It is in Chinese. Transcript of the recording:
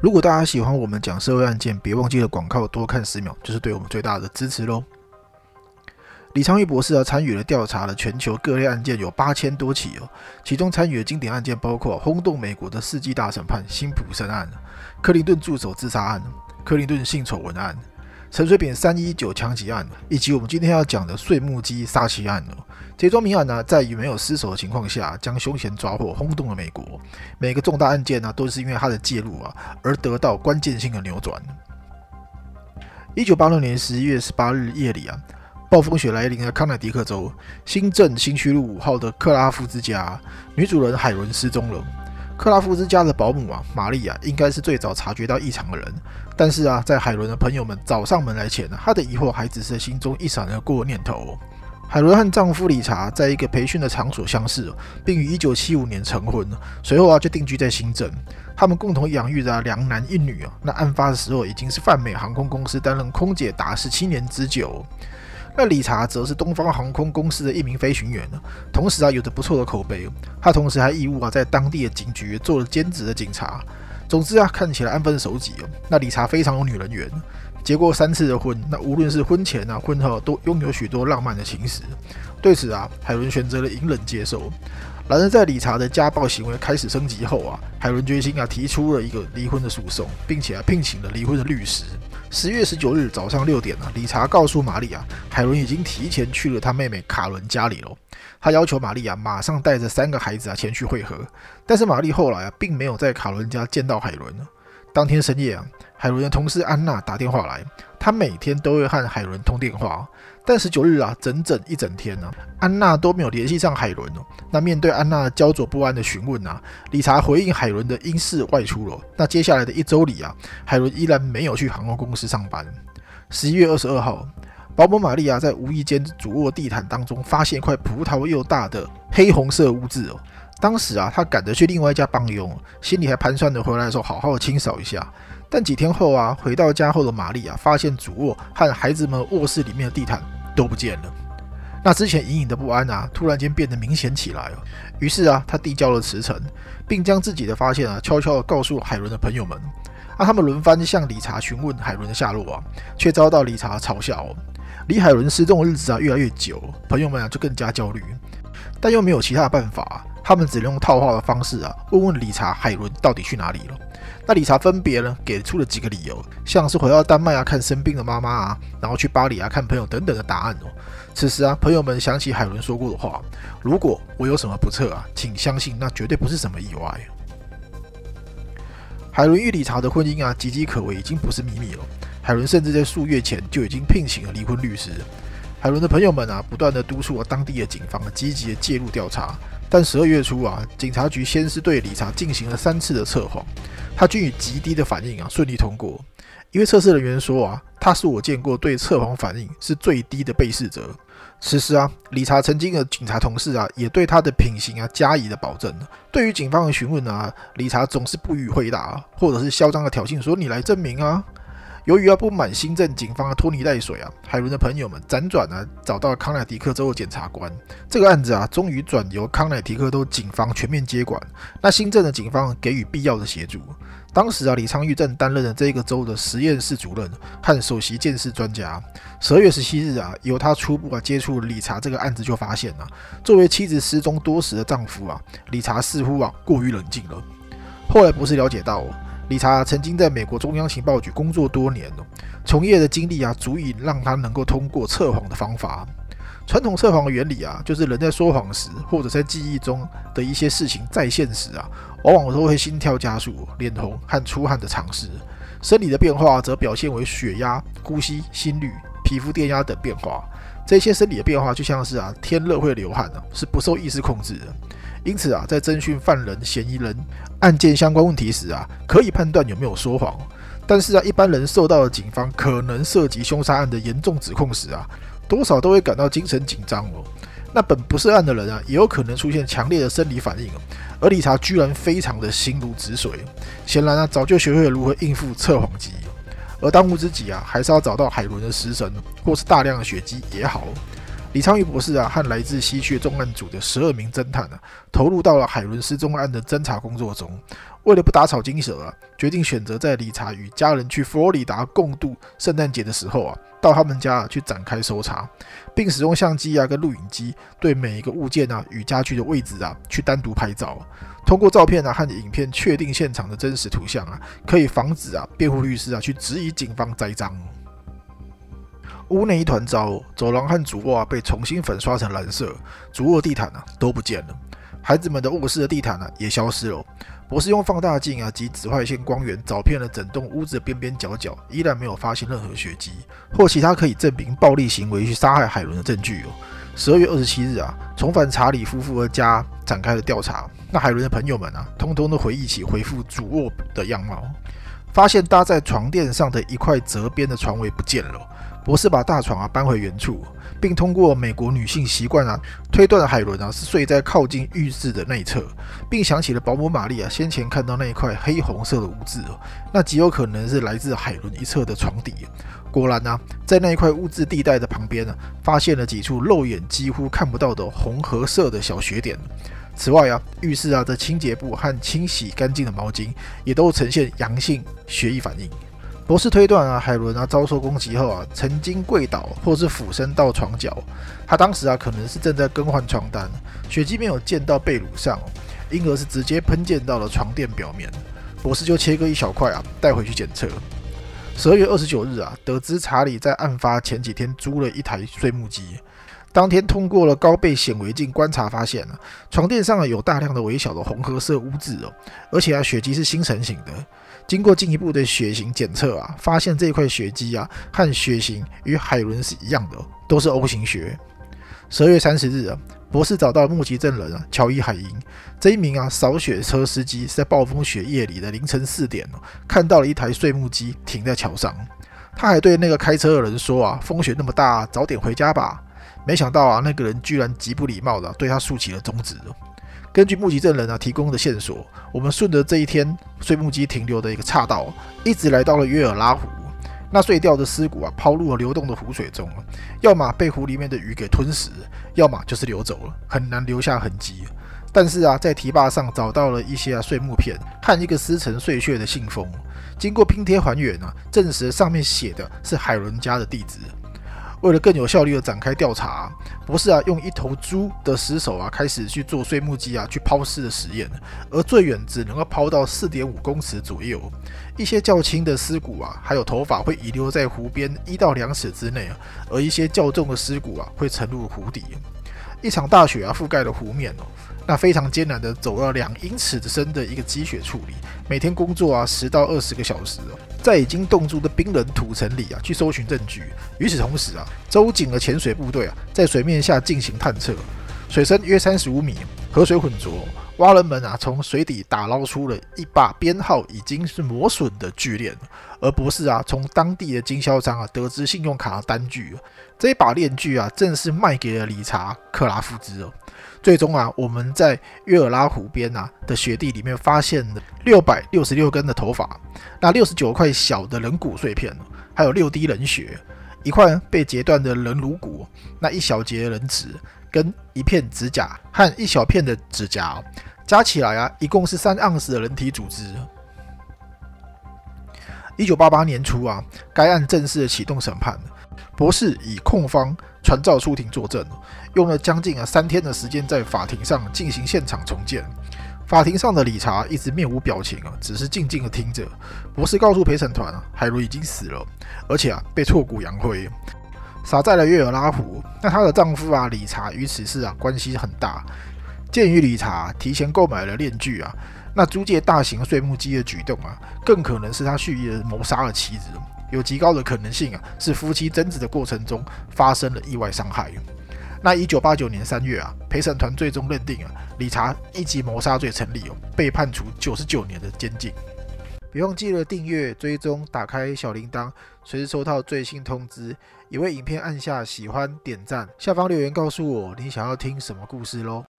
如果大家喜欢我们讲社会案件，别忘记了广告多看十秒，就是对我们最大的支持喽。李昌钰博士啊，参与了调查了全球各类案件有八千多起哦，其中参与的经典案件包括轰动美国的世纪大审判辛普森案、克林顿助手自杀案、克林顿性丑闻案、陈水扁三一九枪击案，以及我们今天要讲的碎木机杀妻案哦。这桩命案呢，在于没有失手的情况下将凶嫌抓获，轰动了美国。每个重大案件呢，都是因为他的介入啊，而得到关键性的扭转。一九八六年十一月十八日夜里啊。暴风雪来临的康乃狄克州新镇新区路五号的克拉夫之家，女主人海伦失踪了。克拉夫之家的保姆啊，玛丽亚应该是最早察觉到异常的人。但是啊，在海伦的朋友们找上门来前呢，她的疑惑还只是心中一闪而过的念头。海伦和丈夫理查在一个培训的场所相识，并于1975年成婚。随后啊，就定居在新镇。他们共同养育着两男一女啊。那案发的时候，已经是泛美航空公司担任空姐达十七年之久。那理查则是东方航空公司的一名飞行员呢，同时啊有着不错的口碑。他同时还义务啊在当地的警局做了兼职的警察。总之啊看起来安分守己哦。那理查非常有女人缘，结过三次的婚，那无论是婚前啊婚后都拥有许多浪漫的情史。对此啊海伦选择了隐忍接受。然而在理查的家暴行为开始升级后啊，海伦决心啊提出了一个离婚的诉讼，并且啊聘请了离婚的律师。十月十九日早上六点啊，理查告诉玛丽亚，海伦已经提前去了他妹妹卡伦家里了。他要求玛丽亚马上带着三个孩子啊前去会合。但是玛丽后来啊并没有在卡伦家见到海伦。当天深夜啊，海伦的同事安娜打电话来，他每天都会和海伦通电话。但十九日啊，整整一整天呢，安娜都没有联系上海伦哦。那面对安娜焦灼不安的询问啊，理查回应海伦的因事外出了。那接下来的一周里啊，海伦依然没有去航空公司上班。十一月二十二号，保姆玛利亚在无意间主卧地毯当中发现一块葡萄又大的黑红色污渍哦。当时啊，他赶着去另外一家帮佣，心里还盘算着回来的时候好好的清扫一下。但几天后啊，回到家后的玛丽啊，发现主卧和孩子们卧室里面的地毯都不见了。那之前隐隐的不安啊，突然间变得明显起来了。于是啊，他递交了辞呈，并将自己的发现啊，悄悄地告诉海伦的朋友们。啊，他们轮番向理查询问海伦的下落啊，却遭到理查嘲笑。李海伦失踪的日子啊越来越久，朋友们啊就更加焦虑，但又没有其他的办法，他们只能用套话的方式啊，问问理查海伦到底去哪里了。那理查分别呢给出了几个理由，像是回到丹麦啊看生病的妈妈啊，然后去巴黎啊看朋友等等的答案哦。此时啊，朋友们想起海伦说过的话：“如果我有什么不测啊，请相信那绝对不是什么意外。”海伦与理查的婚姻啊岌岌可危，已经不是秘密了。海伦甚至在数月前就已经聘请了离婚律师。海伦的朋友们啊，不断的督促了当地的警方积极的介入调查。但十二月初啊，警察局先是对理查进行了三次的测谎，他均以极低的反应啊顺利通过。一位测试人员说啊，他是我见过对测谎反应是最低的被试者。此时啊，理查曾经的警察同事啊也对他的品行啊加以的保证。对于警方的询问啊，理查总是不予回答，或者是嚣张的挑衅说：“你来证明啊。”由于啊不满新镇警方的拖泥带水啊，海伦的朋友们辗转呢找到了康乃狄克州的检察官。这个案子啊，终于转由康乃狄克州警方全面接管。那新镇的警方给予必要的协助。当时啊，李昌钰正担任了这个州的实验室主任和首席鉴识专家。十二月十七日啊，由他初步啊接触理查这个案子，就发现啊，作为妻子失踪多时的丈夫啊，理查似乎啊过于冷静了。后来博士了解到。理查曾经在美国中央情报局工作多年，从业的经历啊，足以让他能够通过测谎的方法。传统测谎的原理啊，就是人在说谎时，或者在记忆中的一些事情再现时啊，往往都会心跳加速、脸红和出汗的尝试。生理的变化则表现为血压、呼吸、心率、皮肤电压等变化。这些生理的变化就像是啊，天热会流汗啊，是不受意识控制的。因此啊，在侦讯犯人、嫌疑人、案件相关问题时啊，可以判断有没有说谎。但是啊，一般人受到了警方可能涉及凶杀案的严重指控时啊，多少都会感到精神紧张哦。那本不涉案的人啊，也有可能出现强烈的生理反应。而理查居然非常的心如止水，显然啊，早就学会了如何应付测谎机。而当务之急啊，还是要找到海伦的尸身，或是大量的血迹也好。李昌钰博士啊，和来自西区重案组的十二名侦探啊，投入到了海伦失踪案的侦查工作中。为了不打草惊蛇啊，决定选择在理查与家人去佛罗里达共度圣诞节的时候啊，到他们家去展开搜查，并使用相机啊跟录影机对每一个物件啊与家具的位置啊去单独拍照。通过照片啊和影片确定现场的真实图像啊，可以防止啊辩护律师啊去质疑警方栽赃。屋内一团糟，走廊和主卧啊被重新粉刷成蓝色，主卧地毯啊都不见了，孩子们的卧室的地毯呢也消失了。博士用放大镜啊及紫外线光源找遍了整栋屋子的边边角角，依然没有发现任何血迹或其他可以证明暴力行为去杀害海伦的证据哦。十二月二十七日啊，重返查理夫妇的家展开了调查。那海伦的朋友们啊，通通都回忆起回复主卧的样貌，发现搭在床垫上的一块折边的床位不见了。博士把大床啊搬回原处，并通过美国女性习惯啊推断海伦啊是睡在靠近浴室的内侧，并想起了保姆玛丽啊先前看到那一块黑红色的污渍，那极有可能是来自海伦一侧的床底。果然呢，在那一块污渍地带的旁边呢，发现了几处肉眼几乎看不到的红褐色的小血点。此外啊，浴室啊的清洁布和清洗干净的毛巾也都呈现阳性血液反应。博士推断啊，海伦啊遭受攻击后啊，曾经跪倒或是俯身到床角。他当时啊，可能是正在更换床单，血迹没有溅到被褥上，因而是直接喷溅到了床垫表面。博士就切割一小块啊，带回去检测。十二月二十九日啊，得知查理在案发前几天租了一台碎木机，当天通过了高倍显微镜观察，发现啊，床垫上有大量的微小的红褐色污渍哦，而且啊，血迹是新成型的。经过进一步的血型检测啊，发现这块血迹啊和血型与海伦是一样的，都是 O 型血。十二月三十日啊，博士找到目击证人啊乔伊海因这一名啊扫雪车司机是在暴风雪夜里的凌晨四点哦，看到了一台碎木机停在桥上，他还对那个开车的人说啊，风雪那么大，早点回家吧。没想到啊，那个人居然极不礼貌的对他竖起了中指。根据目击证人啊提供的线索，我们顺着这一天碎木机停留的一个岔道，一直来到了约尔拉湖。那碎掉的尸骨啊，抛入了流动的湖水中，要么被湖里面的鱼给吞食，要么就是流走了，很难留下痕迹。但是啊，在堤坝上找到了一些啊碎木片和一个撕成碎屑的信封，经过拼贴还原啊，证实上面写的是海伦家的地址。为了更有效率的展开调查，不是啊用一头猪的尸首啊开始去做碎木机啊去抛尸的实验，而最远只能够抛到四点五公尺左右。一些较轻的尸骨啊，还有头发会遗留在湖边一到两尺之内啊，而一些较重的尸骨啊会沉入湖底。一场大雪啊覆盖了湖面哦。那非常艰难的走了两英尺的深的一个积雪处理，每天工作啊十到二十个小时，在已经冻住的冰冷土层里啊去搜寻证据。与此同时啊，周警的潜水部队啊在水面下进行探测，水深约三十五米，河水浑浊。蛙人们啊，从水底打捞出了一把编号已经是磨损的巨链，而博士啊，从当地的经销商啊得知信用卡的单据，这一把链锯啊，正是卖给了理查克拉夫兹哦。最终啊，我们在约尔拉湖边啊的雪地里面发现了六百六十六根的头发，那六十九块小的人骨碎片，还有六滴人血，一块被截断的人颅骨，那一小节人指跟一片指甲和一小片的指甲。加起来啊，一共是三盎司的人体组织。一九八八年初啊，该案正式的启动审判。博士以控方传召出庭作证，用了将近啊三天的时间在法庭上进行现场重建。法庭上的理查一直面无表情啊，只是静静的听着。博士告诉陪审团啊，海伦已经死了，而且啊被挫骨扬灰，撒在了约尔拉湖。那她的丈夫啊，理查与此事啊关系很大。鉴于理查提前购买了链锯啊，那租借大型碎木机的举动啊，更可能是他蓄意的谋杀了妻子，有极高的可能性啊，是夫妻争执的过程中发生了意外伤害。那一九八九年三月啊，陪审团最终认定啊，理查一级谋杀罪成立哦，被判处九十九年的监禁。别忘记了订阅、追踪、打开小铃铛，随时收到最新通知。也为影片按下喜欢、点赞，下方留言告诉我你想要听什么故事喽。